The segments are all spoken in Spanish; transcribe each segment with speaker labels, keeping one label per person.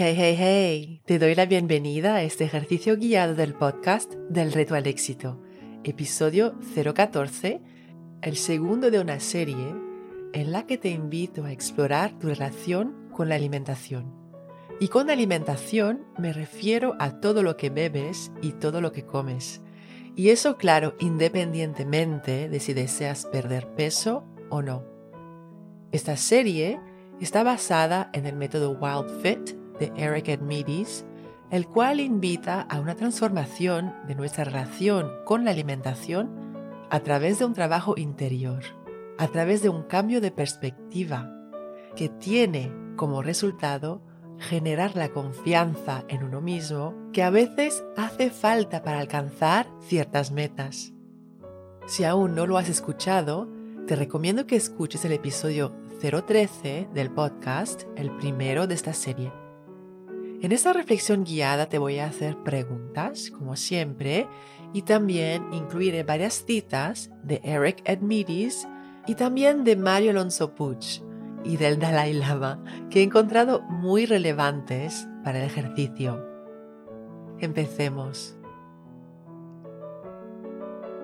Speaker 1: Hey, hey, hey, te doy la bienvenida a este ejercicio guiado del podcast del reto al éxito, episodio 014, el segundo de una serie en la que te invito a explorar tu relación con la alimentación. Y con alimentación me refiero a todo lo que bebes y todo lo que comes. Y eso claro, independientemente de si deseas perder peso o no. Esta serie está basada en el método Wild Fit de Eric Edmidis, el cual invita a una transformación de nuestra relación con la alimentación a través de un trabajo interior, a través de un cambio de perspectiva que tiene como resultado generar la confianza en uno mismo que a veces hace falta para alcanzar ciertas metas. Si aún no lo has escuchado, te recomiendo que escuches el episodio 013 del podcast, el primero de esta serie. En esta reflexión guiada te voy a hacer preguntas, como siempre, y también incluiré varias citas de Eric Edmidis y también de Mario Alonso Puig y del Dalai Lama que he encontrado muy relevantes para el ejercicio. Empecemos.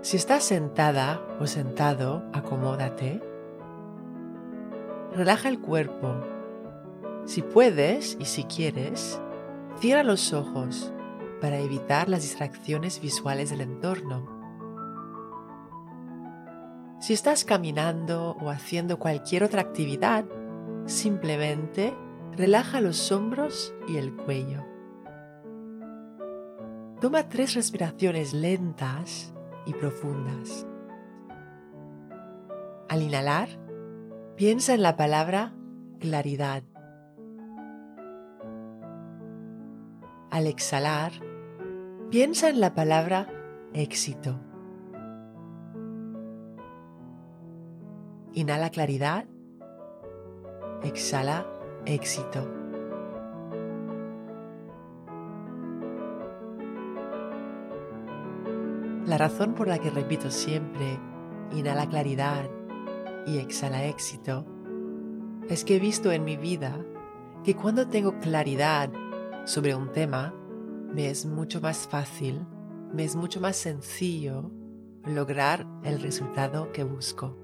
Speaker 1: Si estás sentada o sentado, acomódate. Relaja el cuerpo si puedes y si quieres, cierra los ojos para evitar las distracciones visuales del entorno. Si estás caminando o haciendo cualquier otra actividad, simplemente relaja los hombros y el cuello. Toma tres respiraciones lentas y profundas. Al inhalar, piensa en la palabra claridad. Al exhalar, piensa en la palabra éxito. Inhala claridad, exhala éxito. La razón por la que repito siempre inhala claridad y exhala éxito es que he visto en mi vida que cuando tengo claridad sobre un tema, me es mucho más fácil, me es mucho más sencillo lograr el resultado que busco.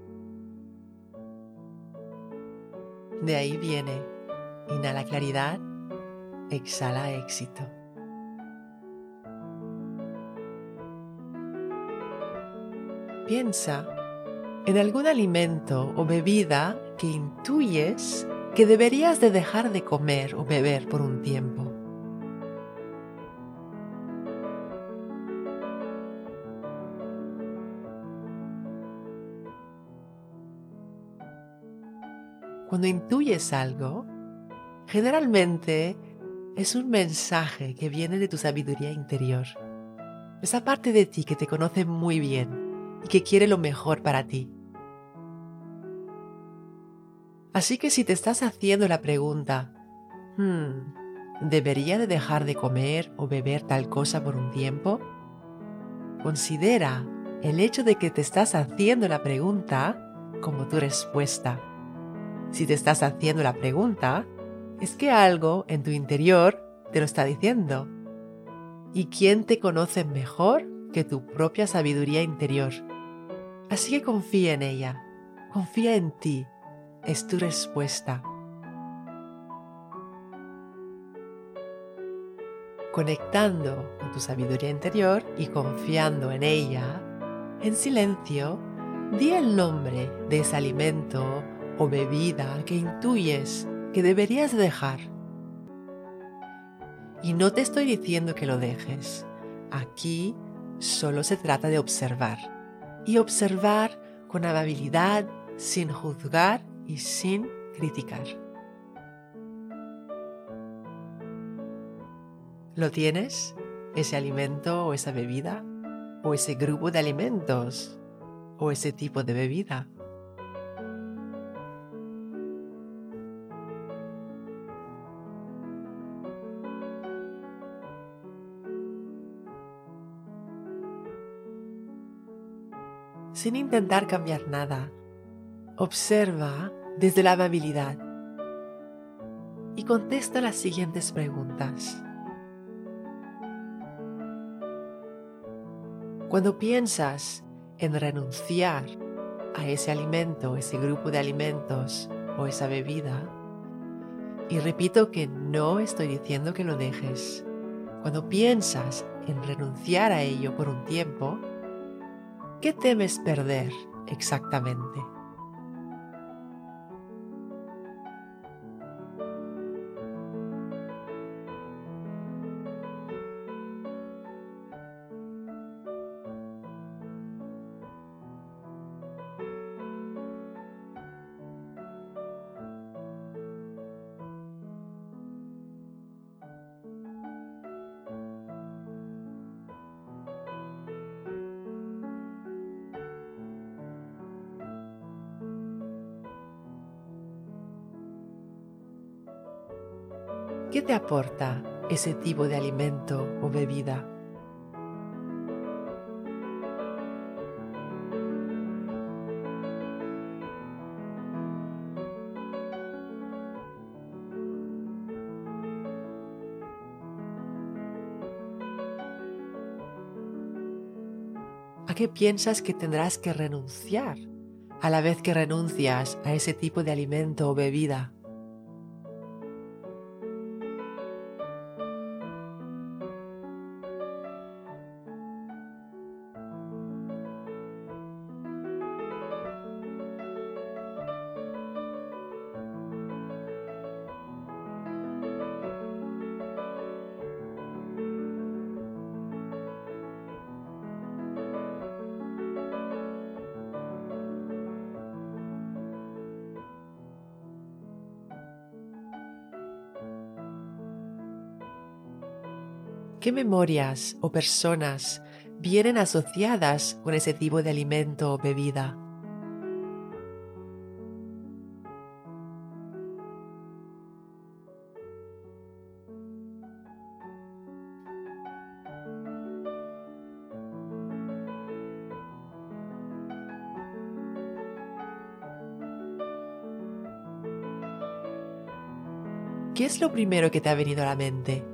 Speaker 1: De ahí viene, inhala claridad, exhala éxito. Piensa en algún alimento o bebida que intuyes que deberías de dejar de comer o beber por un tiempo. Cuando intuyes algo, generalmente es un mensaje que viene de tu sabiduría interior. Esa parte de ti que te conoce muy bien y que quiere lo mejor para ti. Así que si te estás haciendo la pregunta, hmm, ¿debería de dejar de comer o beber tal cosa por un tiempo? Considera el hecho de que te estás haciendo la pregunta como tu respuesta si te estás haciendo la pregunta, es que algo en tu interior te lo está diciendo. ¿Y quién te conoce mejor que tu propia sabiduría interior? Así que confía en ella, confía en ti, es tu respuesta. Conectando con tu sabiduría interior y confiando en ella, en silencio, di el nombre de ese alimento o bebida que intuyes que deberías dejar. Y no te estoy diciendo que lo dejes. Aquí solo se trata de observar. Y observar con amabilidad, sin juzgar y sin criticar. ¿Lo tienes? ¿Ese alimento o esa bebida? ¿O ese grupo de alimentos? ¿O ese tipo de bebida? Sin intentar cambiar nada. Observa desde la amabilidad. y contesta las siguientes preguntas. Cuando piensas en renunciar a ese alimento, ese grupo de alimentos o esa bebida, y repito que no estoy diciendo que lo dejes, cuando piensas en renunciar a ello por un tiempo, ¿qué temes perder exactamente? ¿Qué te aporta ese tipo de alimento o bebida? ¿A qué piensas que tendrás que renunciar a la vez que renuncias a ese tipo de alimento o bebida? ¿Qué memorias o personas vienen asociadas con ese tipo de alimento o bebida? ¿Qué es lo primero que te ha venido a la mente?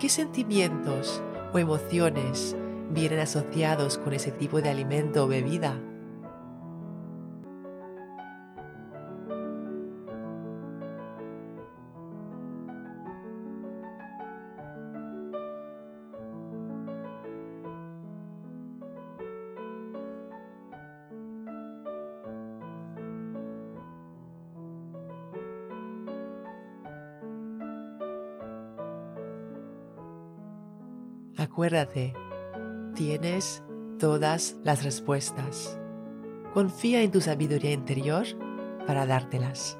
Speaker 1: ¿Qué sentimientos o emociones vienen asociados con ese tipo de alimento o bebida? Acuérdate, tienes todas las respuestas. Confía en tu sabiduría interior para dártelas.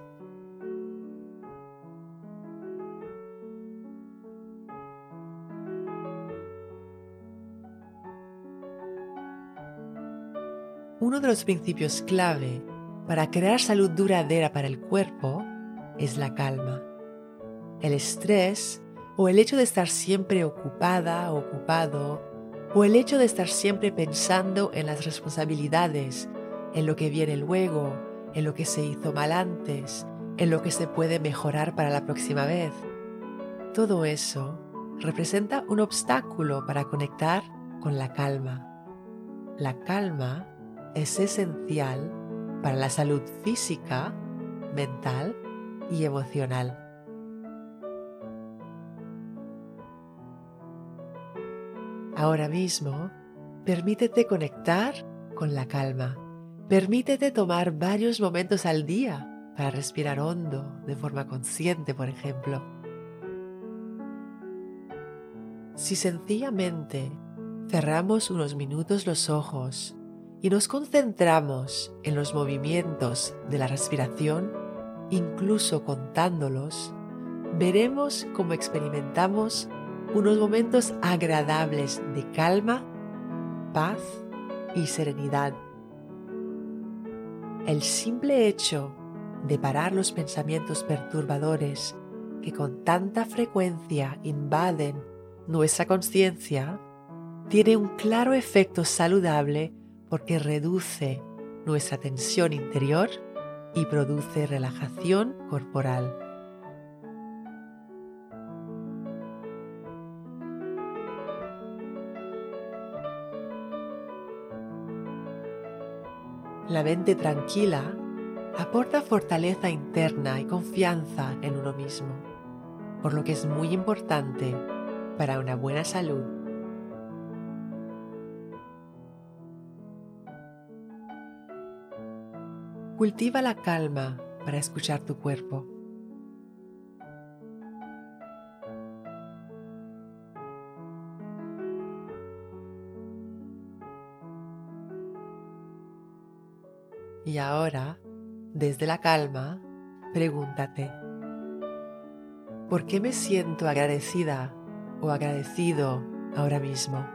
Speaker 1: Uno de los principios clave para crear salud duradera para el cuerpo es la calma. El estrés o el hecho de estar siempre ocupada, ocupado, o el hecho de estar siempre pensando en las responsabilidades, en lo que viene luego, en lo que se hizo mal antes, en lo que se puede mejorar para la próxima vez. Todo eso representa un obstáculo para conectar con la calma. La calma es esencial para la salud física, mental y emocional. Ahora mismo, permítete conectar con la calma. Permítete tomar varios momentos al día para respirar hondo, de forma consciente, por ejemplo. Si sencillamente cerramos unos minutos los ojos y nos concentramos en los movimientos de la respiración, incluso contándolos, veremos cómo experimentamos unos momentos agradables de calma, paz y serenidad. El simple hecho de parar los pensamientos perturbadores que con tanta frecuencia invaden nuestra conciencia tiene un claro efecto saludable porque reduce nuestra tensión interior y produce relajación corporal. La mente tranquila aporta fortaleza interna y confianza en uno mismo, por lo que es muy importante para una buena salud. Cultiva la calma para escuchar tu cuerpo. Y ahora, desde la calma, pregúntate, ¿por qué me siento agradecida o agradecido ahora mismo?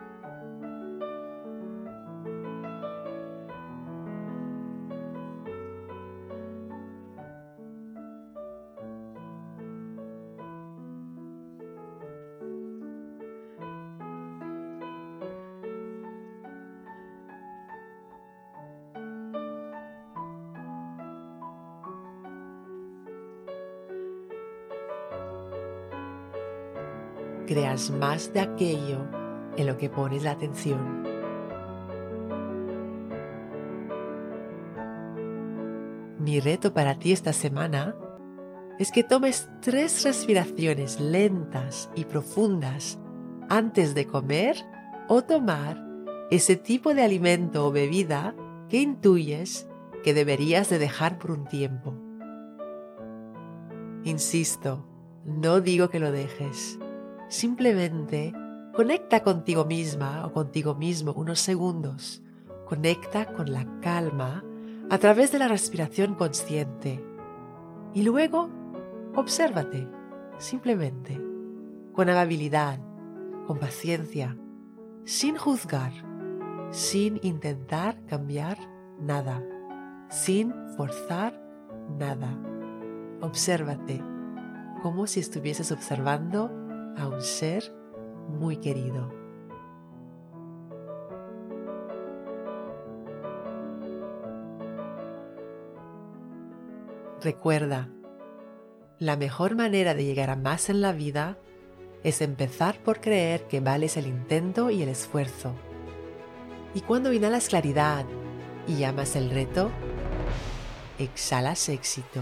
Speaker 1: Creas más de aquello en lo que pones la atención. Mi reto para ti esta semana es que tomes tres respiraciones lentas y profundas antes de comer o tomar ese tipo de alimento o bebida que intuyes que deberías de dejar por un tiempo. Insisto, no digo que lo dejes, Simplemente conecta contigo misma o contigo mismo unos segundos. Conecta con la calma a través de la respiración consciente. Y luego, obsérvate, simplemente, con amabilidad, con paciencia, sin juzgar, sin intentar cambiar nada, sin forzar nada. Obsérvate como si estuvieses observando a un ser muy querido. Recuerda, la mejor manera de llegar a más en la vida es empezar por creer que vales el intento y el esfuerzo. Y cuando inhalas claridad y llamas el reto, exhalas éxito.